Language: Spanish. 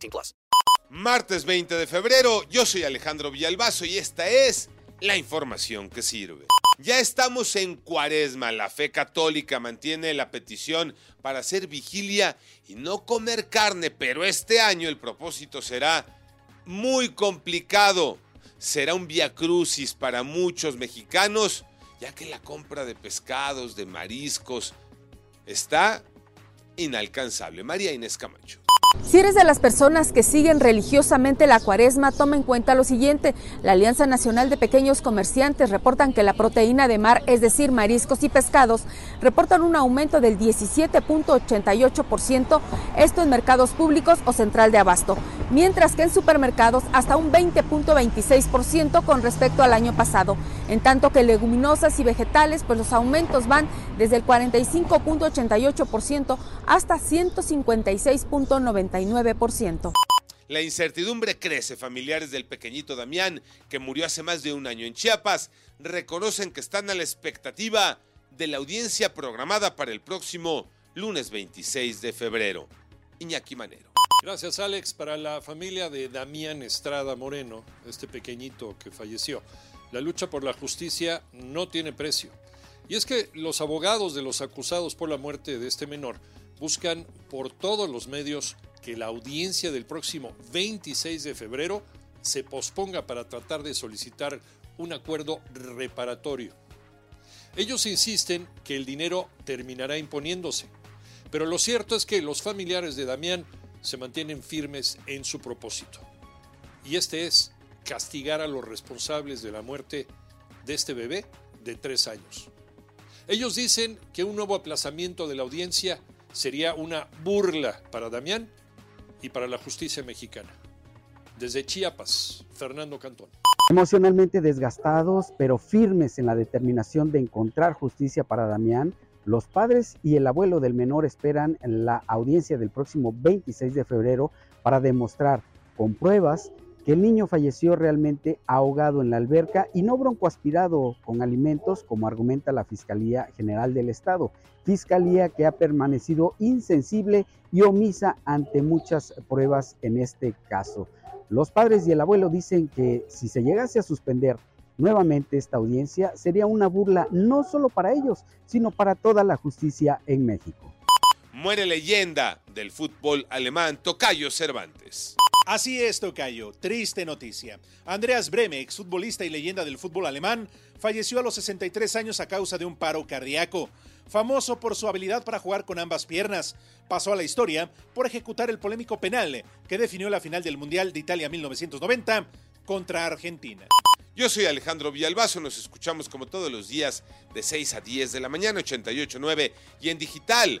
18 plus. Martes 20 de febrero, yo soy Alejandro Villalbazo y esta es la información que sirve. Ya estamos en cuaresma, la fe católica mantiene la petición para hacer vigilia y no comer carne, pero este año el propósito será muy complicado. Será un via crucis para muchos mexicanos, ya que la compra de pescados, de mariscos, está inalcanzable. María Inés Camacho. Si eres de las personas que siguen religiosamente la cuaresma, toma en cuenta lo siguiente. La Alianza Nacional de Pequeños Comerciantes reportan que la proteína de mar, es decir, mariscos y pescados, reportan un aumento del 17.88%, esto en mercados públicos o central de abasto, mientras que en supermercados hasta un 20.26% con respecto al año pasado. En tanto que leguminosas y vegetales, pues los aumentos van desde el 45.88% hasta 156.99%. La incertidumbre crece. Familiares del pequeñito Damián, que murió hace más de un año en Chiapas, reconocen que están a la expectativa de la audiencia programada para el próximo lunes 26 de febrero. Iñaki Manero. Gracias Alex. Para la familia de Damián Estrada Moreno, este pequeñito que falleció, la lucha por la justicia no tiene precio. Y es que los abogados de los acusados por la muerte de este menor buscan por todos los medios que la audiencia del próximo 26 de febrero se posponga para tratar de solicitar un acuerdo reparatorio. Ellos insisten que el dinero terminará imponiéndose, pero lo cierto es que los familiares de Damián se mantienen firmes en su propósito. Y este es castigar a los responsables de la muerte de este bebé de tres años. Ellos dicen que un nuevo aplazamiento de la audiencia sería una burla para Damián y para la justicia mexicana. Desde Chiapas, Fernando Cantón. Emocionalmente desgastados, pero firmes en la determinación de encontrar justicia para Damián, los padres y el abuelo del menor esperan la audiencia del próximo 26 de febrero para demostrar con pruebas que el niño falleció realmente ahogado en la alberca y no broncoaspirado con alimentos, como argumenta la Fiscalía General del Estado. Fiscalía que ha permanecido insensible y omisa ante muchas pruebas en este caso. Los padres y el abuelo dicen que si se llegase a suspender nuevamente esta audiencia, sería una burla no solo para ellos, sino para toda la justicia en México. Muere leyenda del fútbol alemán, Tocayo Cervantes. Así es, Tocayo. Triste noticia. Andreas Breme, exfutbolista y leyenda del fútbol alemán, falleció a los 63 años a causa de un paro cardíaco. Famoso por su habilidad para jugar con ambas piernas, pasó a la historia por ejecutar el polémico penal que definió la final del Mundial de Italia 1990 contra Argentina. Yo soy Alejandro Villalbazo, nos escuchamos como todos los días de 6 a 10 de la mañana, 88.9 y en digital